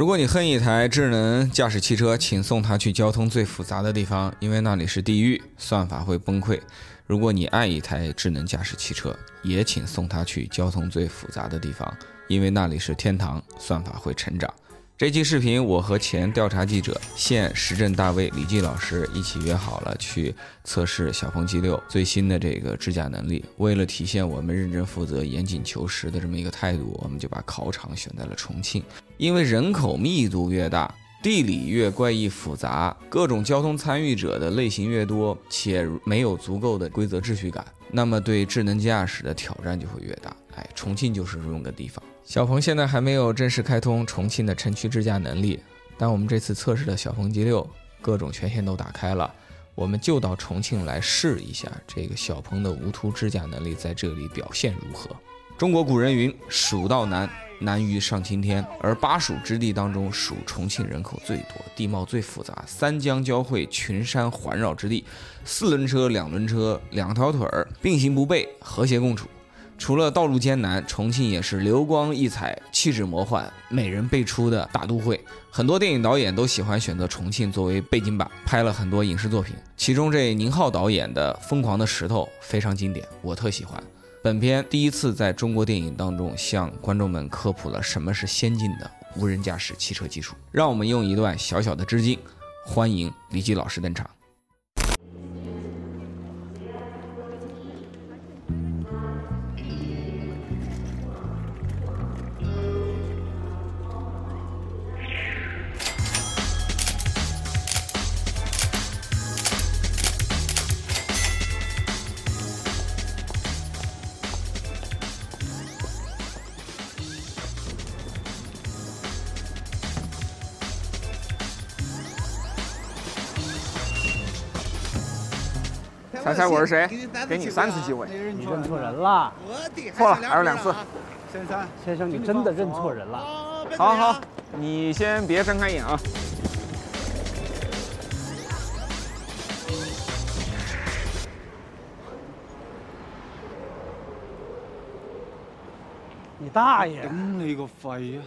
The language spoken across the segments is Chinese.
如果你恨一台智能驾驶汽车，请送它去交通最复杂的地方，因为那里是地狱，算法会崩溃。如果你爱一台智能驾驶汽车，也请送它去交通最复杂的地方，因为那里是天堂，算法会成长。这期视频，我和前调查记者、现时政大 V 李记老师一起约好了去测试小鹏 G6 最新的这个智驾能力。为了体现我们认真负责、严谨求实的这么一个态度，我们就把考场选在了重庆。因为人口密度越大，地理越怪异复杂，各种交通参与者的类型越多，且没有足够的规则秩序感，那么对智能驾驶的挑战就会越大。哎，重庆就是这么个地方。小鹏现在还没有正式开通重庆的城区智驾能力，但我们这次测试的小鹏 G6 各种权限都打开了，我们就到重庆来试一下这个小鹏的无图智驾能力在这里表现如何。中国古人云：“蜀道难，难于上青天。”而巴蜀之地当中，属重庆人口最多，地貌最复杂，三江交汇，群山环绕之地，四轮车、两轮车、两条腿儿并行不悖，和谐共处。除了道路艰难，重庆也是流光溢彩、气质魔幻、美人辈出的大都会。很多电影导演都喜欢选择重庆作为背景板，拍了很多影视作品。其中这宁浩导演的《疯狂的石头》非常经典，我特喜欢。本片第一次在中国电影当中向观众们科普了什么是先进的无人驾驶汽车技术。让我们用一段小小的致敬，欢迎李吉老师登场。猜猜我是谁？给你三次机会。你认错人了。错了，还有两次。先生，先生，你真的认错人了。好好，你先别睁开眼啊。你大爷！顶你个肺啊！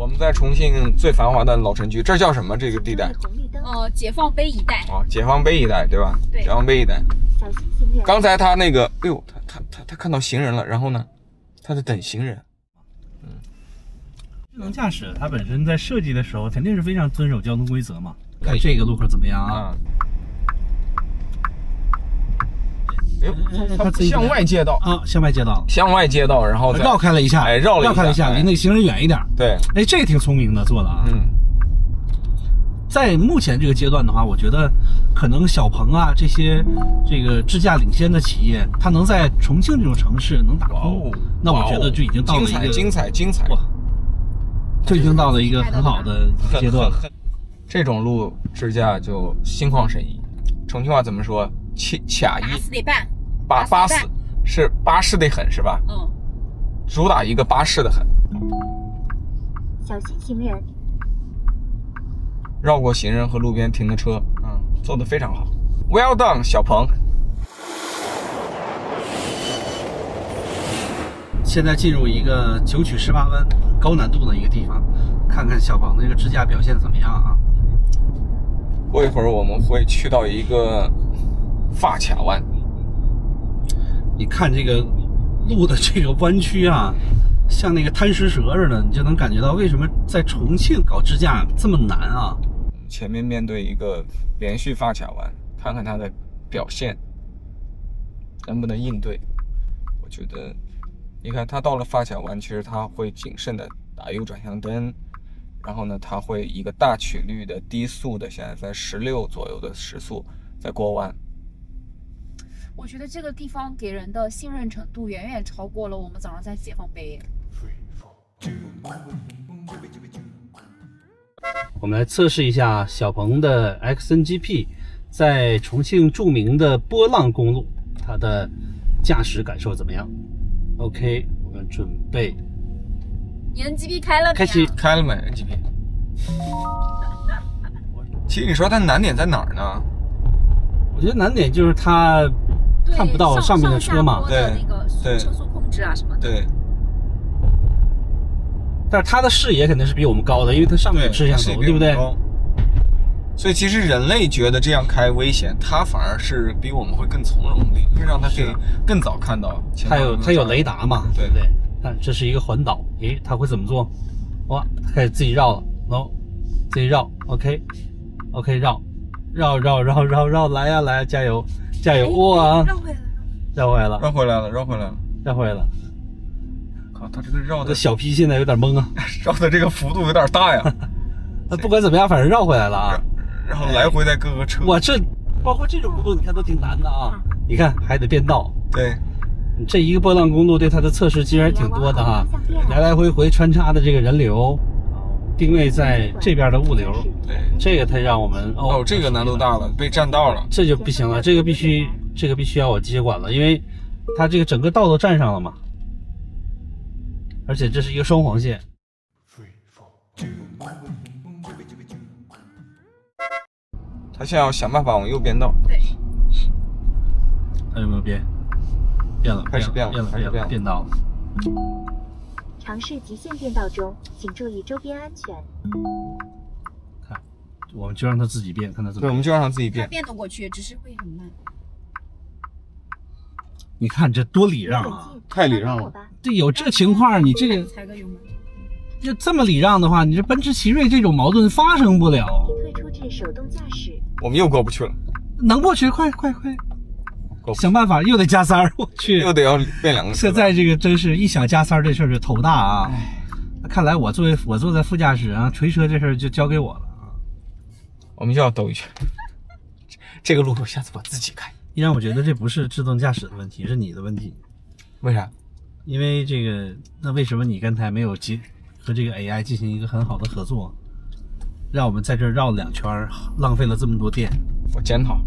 我们在重庆最繁华的老城区，这叫什么？这个地带？哦，解放碑一带。哦，解放碑一带，对吧？对。解放碑一带。刚才他那个，哎呦，他他他他看到行人了，然后呢，他在等行人。嗯。智能驾驶它本身在设计的时候肯定是非常遵守交通规则嘛。看这个路口怎么样啊？它向外街道啊，向外街道，向外街道，然后绕开了一下，哎，绕绕开了一下，离那个行人远一点。对，哎，这个挺聪明的做的啊。嗯，在目前这个阶段的话，我觉得可能小鹏啊这些这个智驾领先的企业，它能在重庆这种城市能打通，那我觉得就已经到了一个精彩精彩，就已经到了一个很好的阶段了。这种路智驾就心旷神怡。重庆话怎么说？七卡一，巴巴适是巴适的很，是吧？嗯，主打一个巴适的很。小心行人，绕过行人和路边停的车，嗯，做的非常好。Well done，小鹏。现在进入一个九曲十八弯、高难度的一个地方，看看小鹏的这个支架表现怎么样啊？过一会儿我们会去到一个。发卡弯，你看这个路的这个弯曲啊，像那个贪食蛇似的，你就能感觉到为什么在重庆搞支架这么难啊！前面面对一个连续发卡弯，看看它的表现能不能应对。我觉得，你看它到了发卡弯，其实它会谨慎的打右转向灯，然后呢，它会一个大曲率的低速的，现在在十六左右的时速在过弯。我觉得这个地方给人的信任程度远远超过了我们早上在解放碑。我们来测试一下小鹏的 XNGP 在重庆著名的波浪公路，它的驾驶感受怎么样？OK，我们准备。你 NGP 开了没？开启开了没？NGP。其实你说它难点在哪儿呢？我觉得难点就是它。对看不到上面的车嘛对车速控制啊什么的。对但是它的视野肯定是比我们高的，因为它上面有摄像头，对不对？所以其实人类觉得这样开危险，它反而是比我们会更从容，理论上它可以更早看到它有它有雷达嘛，对不对？看这是一个环岛，诶，它会怎么做？哇，它开始自己绕了，no，自己绕，OK，OK，绕，绕绕绕绕绕，来呀来呀，加油加油，哇，绕回来了。绕回来了，绕回来了，绕回来了。绕回来了。靠，他这个绕的小 P 现在有点懵啊，绕的这个幅度有点大呀，那不管怎么样，反正绕回来了啊。然后来回在各个车，我这包括这种公路，你看都挺难的啊。你看还得变道，对这一个波浪公路对它的测试其实还挺多的哈，来来回回穿插的这个人流，定位在这边的物流，对。这个才让我们哦，这个难度大了，被占道了。这就不行了，这个必须这个必须要我接管了，因为它这个整个道都占上了嘛，而且这是一个双黄线。他现在要想办法往右变道。对，他有没有变？变了，开始变了变了，开始变了变道了。尝试极限变道中，请注意周边安全。看，我们就让它自己变，看它怎对，我。们就让它自己它变。变得过去，只是会很慢。你看这多礼让啊！太礼让了。对，有这情况，你这个踩个油门。就这么礼让的话，你这奔驰奇瑞这种矛盾发生不了。已退出至手动驾驶。我们又过不去了，能过去，快快快，想办法，又得加塞儿。我去，又得要变两个。现在这个真是一想加塞儿这事儿就头大啊！看来我作为我坐在副驾驶啊，锤车这事儿就交给我了啊。我们又要兜一圈。这个路口下次我自己开。依然，我觉得这不是自动驾驶的问题，是你的问题。为啥？因为这个，那为什么你刚才没有结和这个 AI 进行一个很好的合作，让我们在这儿绕了两圈，浪费了这么多电？我检讨。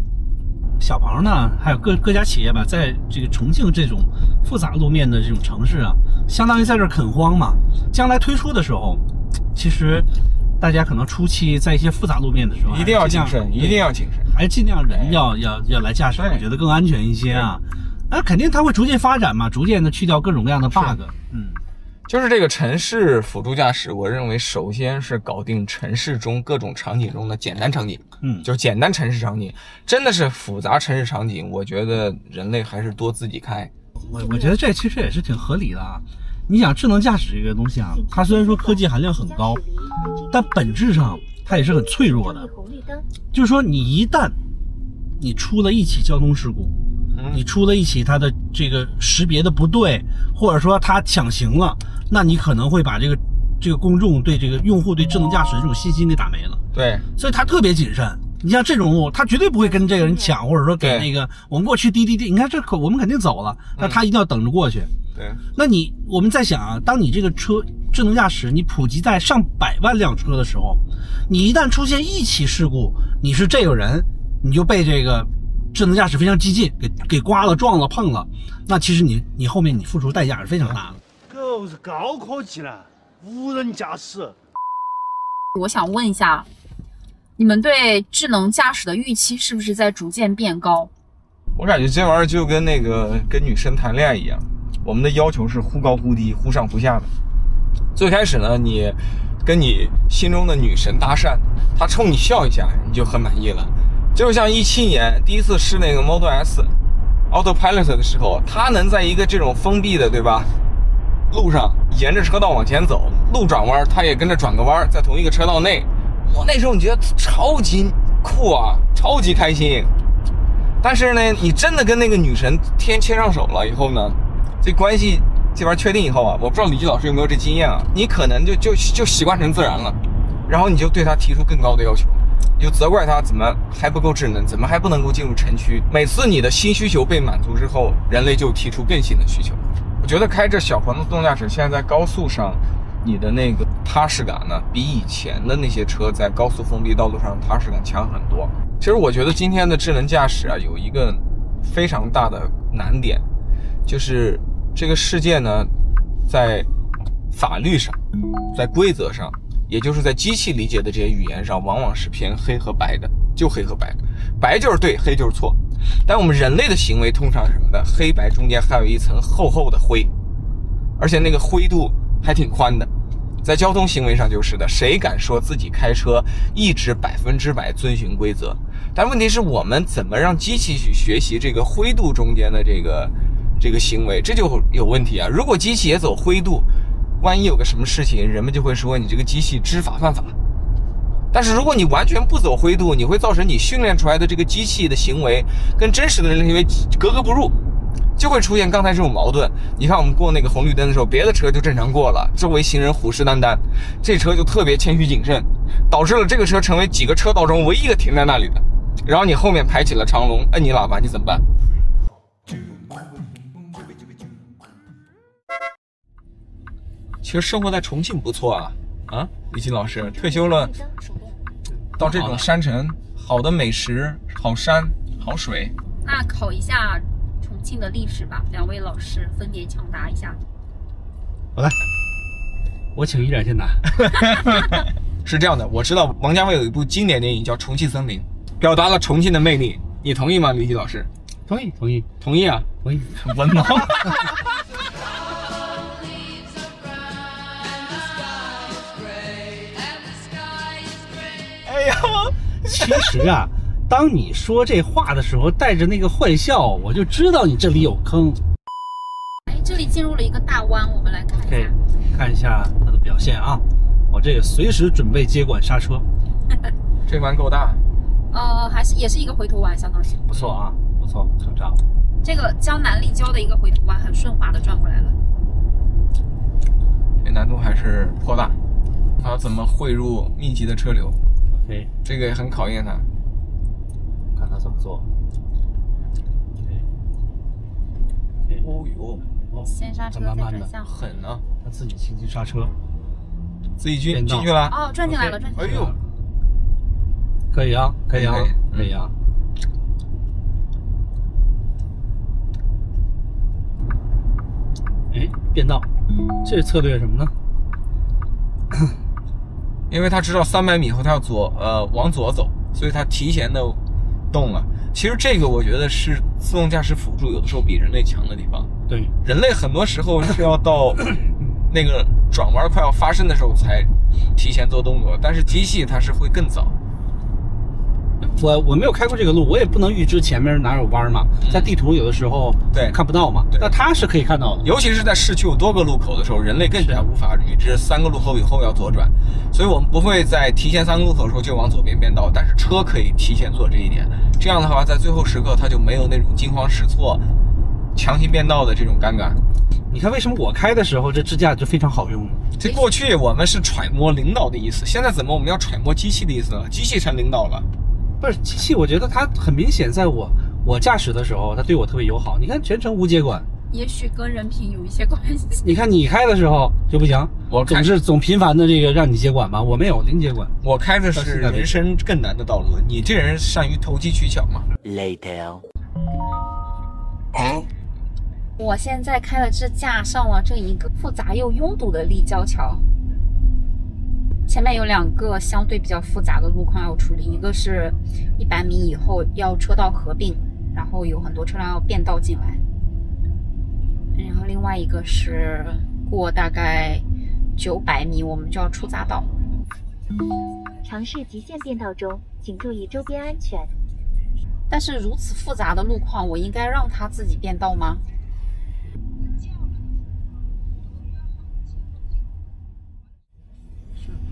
小鹏呢，还有各各家企业吧，在这个重庆这种复杂路面的这种城市啊，相当于在这儿垦荒嘛。将来推出的时候，其实大家可能初期在一些复杂路面的时候，一定要谨慎，一定要谨慎。还尽量人要要要来驾驶，对我觉得更安全一些啊。那肯定它会逐渐发展嘛，逐渐的去掉各种各样的 bug。嗯，就是这个城市辅助驾驶，我认为首先是搞定城市中各种场景中的简单场景，嗯就简单城市场景。真的是复杂城市场景，我觉得人类还是多自己开。我我觉得这其实也是挺合理的啊。你想智能驾驶这个东西啊，它虽然说科技含量很高，但本质上它也是很脆弱的。就是说，你一旦你出了一起交通事故，嗯你出了一起它的这个识别的不对，或者说它抢行了，那你可能会把这个这个公众对这个用户对智能驾驶的这种信心给打没了。对，所以他特别谨慎。你像这种路，他绝对不会跟这个人抢，或者说给那个我们过去滴滴滴，你看这可我们肯定走了，那他一定要等着过去。对，那你我们在想啊，当你这个车智能驾驶你普及在上百万辆车的时候，你一旦出现一起事故，你是这个人，你就被这个智能驾驶非常激进给给刮了、撞了、碰了，那其实你你后面你付出代价是非常大的。狗是高科技了，无人驾驶。我想问一下，你们对智能驾驶的预期是不是在逐渐变高？我感觉这玩意儿就跟那个跟女生谈恋爱一样，我们的要求是忽高忽低、忽上忽下的。最开始呢，你跟你心中的女神搭讪，她冲你笑一下，你就很满意了。就像一七年第一次试那个 Model S Autopilot 的时候，它能在一个这种封闭的，对吧？路上沿着车道往前走，路转弯它也跟着转个弯，在同一个车道内。我那时候你觉得超级酷啊，超级开心。但是呢，你真的跟那个女神天牵上手了以后呢，这关系这边确定以后啊，我不知道李记老师有没有这经验啊，你可能就就就习惯成自然了，然后你就对她提出更高的要求，你就责怪她怎么还不够智能，怎么还不能够进入城区。每次你的新需求被满足之后，人类就提出更新的需求。我觉得开着小鹏的自动驾驶，现在在高速上，你的那个踏实感呢，比以前的那些车在高速封闭道路上踏实感强很多。其实我觉得今天的智能驾驶啊，有一个非常大的难点，就是这个世界呢，在法律上，在规则上，也就是在机器理解的这些语言上，往往是偏黑和白的，就黑和白，白就是对，黑就是错。但我们人类的行为通常是什么呢？黑白中间还有一层厚厚的灰，而且那个灰度还挺宽的。在交通行为上就是的，谁敢说自己开车一直百分之百遵循规则？但问题是我们怎么让机器去学习这个灰度中间的这个这个行为，这就有问题啊！如果机器也走灰度，万一有个什么事情，人们就会说你这个机器知法犯法。但是如果你完全不走灰度，你会造成你训练出来的这个机器的行为跟真实的人类行为格格不入，就会出现刚才这种矛盾。你看我们过那个红绿灯的时候，别的车就正常过了，周围行人虎视眈眈，这车就特别谦虚谨慎，导致了这个车成为几个车道中唯一一个停在那里的。然后你后面排起了长龙，摁你喇叭，你怎么办？其实生活在重庆不错啊，啊，李金老师退休了，到这种山城，好的美食、好山、好水。那考一下重庆的历史吧，两位老师分别抢答一下。好来，我请依然先答。是这样的，我知道王家卫有一部经典电影叫《重庆森林》，表达了重庆的魅力，你同意吗，李迪老师？同意，同意，同意啊！同意。文盲。其实啊，当你说这话的时候，带着那个坏笑，我就知道你这里有坑。哎，这里进入了一个大弯，我们来看一下。看一下它的表现啊，我这个随时准备接管刹车。这弯够大。呃，还是也是一个回头弯，相当于。不错啊，不错，成长。这个江南立交的一个回头弯，很顺滑的转过来了。这难度还是颇大，它怎么汇入密集的车流？对，这个也很考验他，看他怎么做。哦呦，先刹车再转向，狠啊！他自己轻轻刹车，自己进进去了。哦，转进来了，转进来了。哎呦，可以啊，可以啊，可以啊。哎，变道，这策略什么呢？因为他知道三百米后他要左呃往左走，所以他提前的动了。其实这个我觉得是自动驾驶辅助有的时候比人类强的地方。对，人类很多时候是要到那个转弯快要发生的时候才提前做动作，但是机器它是会更早。我我没有开过这个路，我也不能预知前面哪有弯嘛，在地图有的时候对看不到嘛，那它是可以看到的。尤其是在市区有多个路口的时候，人类更加无法预知三个路口以后要左转，所以我们不会在提前三个路口的时候就往左边变道，但是车可以提前做这一点。这样的话，在最后时刻它就没有那种惊慌失措、强行变道的这种尴尬。你看为什么我开的时候这支架就非常好用？这过去我们是揣摩领导的意思，现在怎么我们要揣摩机器的意思了？机器成领导了。不是机器，我觉得它很明显，在我我驾驶的时候，它对我特别友好。你看全程无接管，也许跟人品有一些关系。你看你开的时候就不行，我总是总频繁的这个让你接管吧，我没有零接管。我开的是人生更难的道路，你这人善于投机取巧嘛？Later。哦，我现在开的这架上了这一个复杂又拥堵的立交桥。前面有两个相对比较复杂的路况要处理，一个是一百米以后要车道合并，然后有很多车辆要变道进来，然后另外一个是过大概九百米我们就要出匝道。尝试极限变道中，请注意周边安全。但是如此复杂的路况，我应该让它自己变道吗？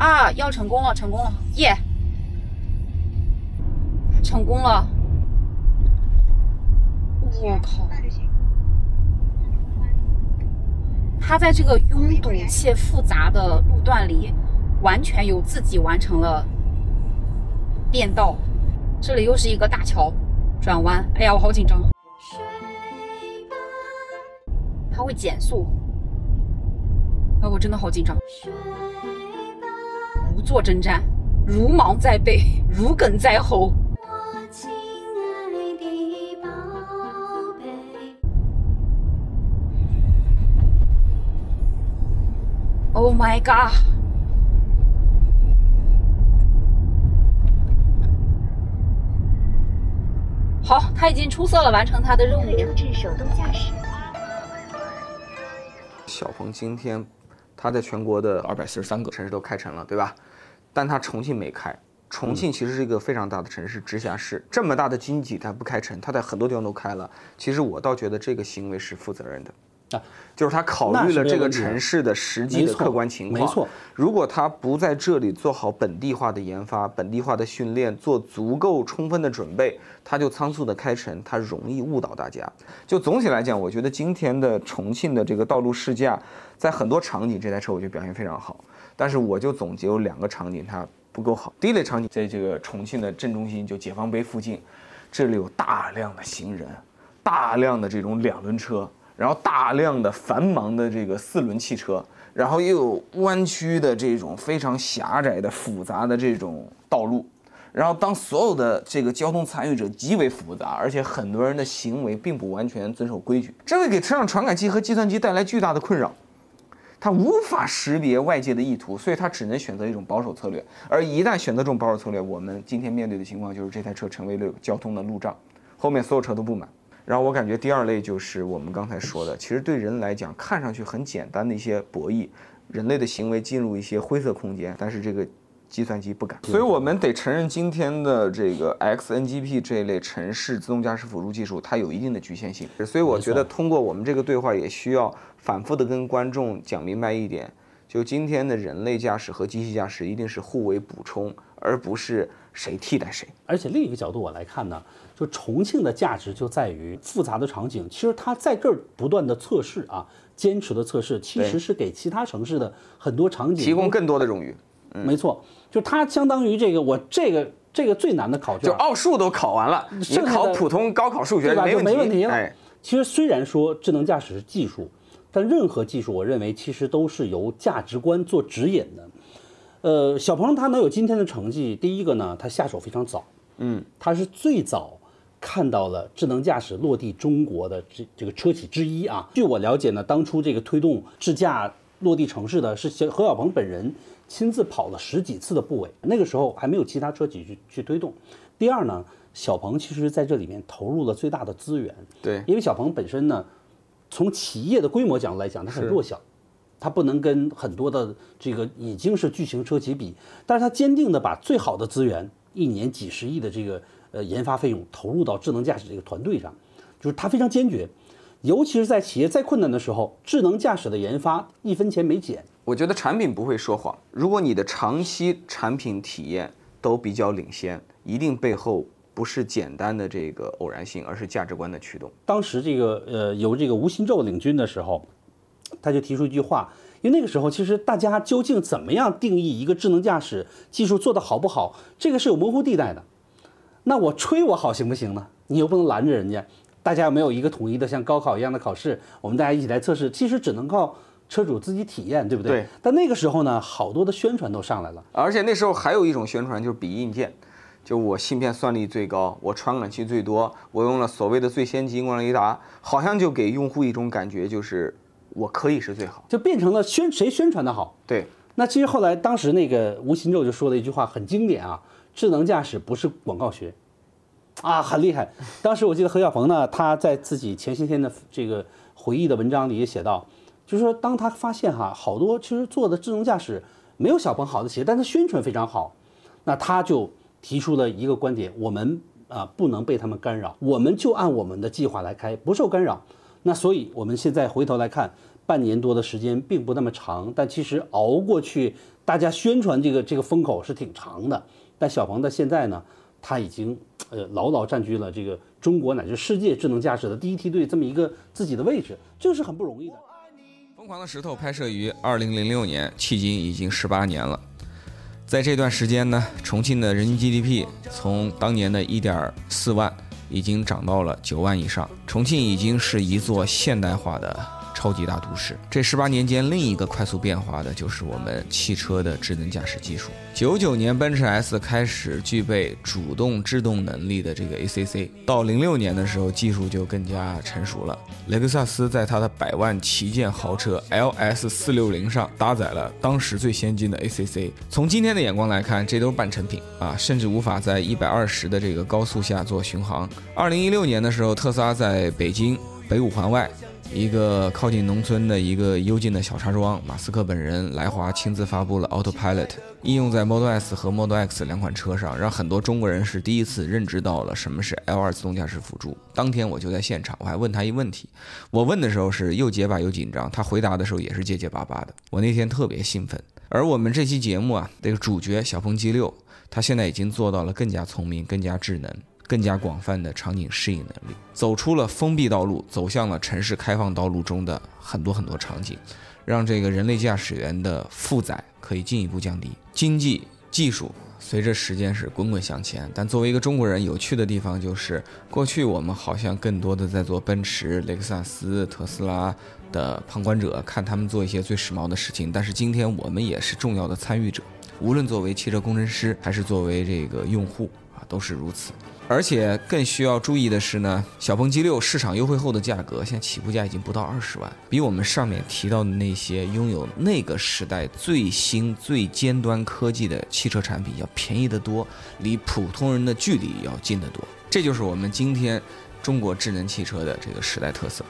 啊，要成功了，成功了，耶！成功了！我靠！他在这个拥堵且复杂的路段里，完全由自己完成了变道。这里又是一个大桥，转弯。哎呀，我好紧张！他会减速。哎，我真的好紧张。不做征战，如芒在背，如鲠在喉。Oh my god！好好，他已经出色了完成他的任务。可处置手动驾驶。小鹏今天，他在全国的二百四十三个城市都开城了，对吧？但它重庆没开。重庆其实是一个非常大的城市，直辖市这么大的经济，它不开城，它在很多地方都开了。其实我倒觉得这个行为是负责任的。啊，就是他考虑了这个城市的实际的客观情况。没错，如果他不在这里做好本地化的研发、本地化的训练，做足够充分的准备，他就仓促的开城，他容易误导大家。就总体来讲，我觉得今天的重庆的这个道路试驾，在很多场景这台车我觉得表现非常好。但是我就总结有两个场景它不够好。第一类场景在这个重庆的镇中心，就解放碑附近，这里有大量的行人，大量的这种两轮车。然后大量的繁忙的这个四轮汽车，然后又有弯曲的这种非常狭窄的复杂的这种道路，然后当所有的这个交通参与者极为复杂，而且很多人的行为并不完全遵守规矩，这会给车上传感器和计算机带来巨大的困扰，它无法识别外界的意图，所以它只能选择一种保守策略。而一旦选择这种保守策略，我们今天面对的情况就是这台车成为了交通的路障，后面所有车都不满。然后我感觉第二类就是我们刚才说的，其实对人来讲看上去很简单的一些博弈，人类的行为进入一些灰色空间，但是这个计算机不敢。所以我们得承认今天的这个 XNGP 这一类城市自动驾驶辅助技术，它有一定的局限性。所以我觉得通过我们这个对话，也需要反复的跟观众讲明白一点，就今天的人类驾驶和机器驾驶一定是互为补充，而不是谁替代谁。而且另一个角度我来看呢。就重庆的价值就在于复杂的场景，其实它在这儿不断的测试啊，坚持的测试，其实是给其他城市的很多场景提供更多的荣誉。没错，就它相当于这个我这个这个最难的考卷，就奥数都考完了，你考普通高考数学没问题了。其实虽然说智能驾驶是技术，但任何技术，我认为其实都是由价值观做指引的。呃，小鹏他能有今天的成绩，第一个呢，他下手非常早，嗯，他是最早。看到了智能驾驶落地中国的这这个车企之一啊。据我了解呢，当初这个推动智驾落地城市的是小何小鹏本人亲自跑了十几次的部委，那个时候还没有其他车企去去推动。第二呢，小鹏其实在这里面投入了最大的资源。对，因为小鹏本身呢，从企业的规模角度来讲，它很弱小，它不能跟很多的这个已经是巨型车企比，但是它坚定的把最好的资源，一年几十亿的这个。呃，研发费用投入到智能驾驶这个团队上，就是它非常坚决，尤其是在企业再困难的时候，智能驾驶的研发一分钱没减。我觉得产品不会说谎，如果你的长期产品体验都比较领先，一定背后不是简单的这个偶然性，而是价值观的驱动。当时这个呃由这个吴新宙领军的时候，他就提出一句话，因为那个时候其实大家究竟怎么样定义一个智能驾驶技术做得好不好，这个是有模糊地带的。那我吹我好行不行呢？你又不能拦着人家，大家有没有一个统一的像高考一样的考试，我们大家一起来测试，其实只能靠车主自己体验，对不对？对。但那个时候呢，好多的宣传都上来了，而且那时候还有一种宣传就是比硬件，就我芯片算力最高，我传感器最多，我用了所谓的最先进光雷达，好像就给用户一种感觉，就是我可以是最好，就变成了宣谁宣传的好。对。那其实后来当时那个吴新宙就说了一句话，很经典啊。智能驾驶不是广告学，啊，很厉害。当时我记得何小鹏呢，他在自己前些天的这个回忆的文章里也写到，就是说，当他发现哈，好多其实做的智能驾驶没有小鹏好的企业，但他宣传非常好，那他就提出了一个观点：我们啊不能被他们干扰，我们就按我们的计划来开，不受干扰。那所以我们现在回头来看，半年多的时间并不那么长，但其实熬过去，大家宣传这个这个风口是挺长的。但小鹏的现在呢，他已经呃牢牢占据了这个中国乃至世界智能驾驶的第一梯队这么一个自己的位置，这个是很不容易的。疯狂的石头拍摄于二零零六年，迄今已经十八年了。在这段时间呢，重庆的人均 GDP 从当年的一点四万，已经涨到了九万以上。重庆已经是一座现代化的超级大都市。这十八年间，另一个快速变化的就是我们汽车的智能驾驶技术。九九年，奔驰 S 开始具备主动制动能力的这个 ACC，到零六年的时候，技术就更加成熟了。雷克萨斯在它的百万旗舰豪车 LS 四六零上搭载了当时最先进的 ACC。从今天的眼光来看，这都是半成品啊，甚至无法在一百二十的这个高速下做巡航。二零一六年的时候，特斯拉在北京北五环外。一个靠近农村的一个幽静的小茶庄，马斯克本人来华亲自发布了 Autopilot，应用在 Model S 和 Model X 两款车上，让很多中国人是第一次认知到了什么是 L2 自动驾驶辅助。当天我就在现场，我还问他一问题，我问的时候是又结巴又紧张，他回答的时候也是结结巴巴的。我那天特别兴奋。而我们这期节目啊，这个主角小鹏 G6，它现在已经做到了更加聪明、更加智能。更加广泛的场景适应能力，走出了封闭道路，走向了城市开放道路中的很多很多场景，让这个人类驾驶员的负载可以进一步降低。经济技术随着时间是滚滚向前，但作为一个中国人，有趣的地方就是，过去我们好像更多的在做奔驰、雷克萨斯、特斯拉的旁观者，看他们做一些最时髦的事情，但是今天我们也是重要的参与者，无论作为汽车工程师还是作为这个用户啊，都是如此。而且更需要注意的是呢，小鹏 G6 市场优惠后的价格，现在起步价已经不到二十万，比我们上面提到的那些拥有那个时代最新最尖端科技的汽车产品要便宜得多，离普通人的距离要近得多。这就是我们今天中国智能汽车的这个时代特色。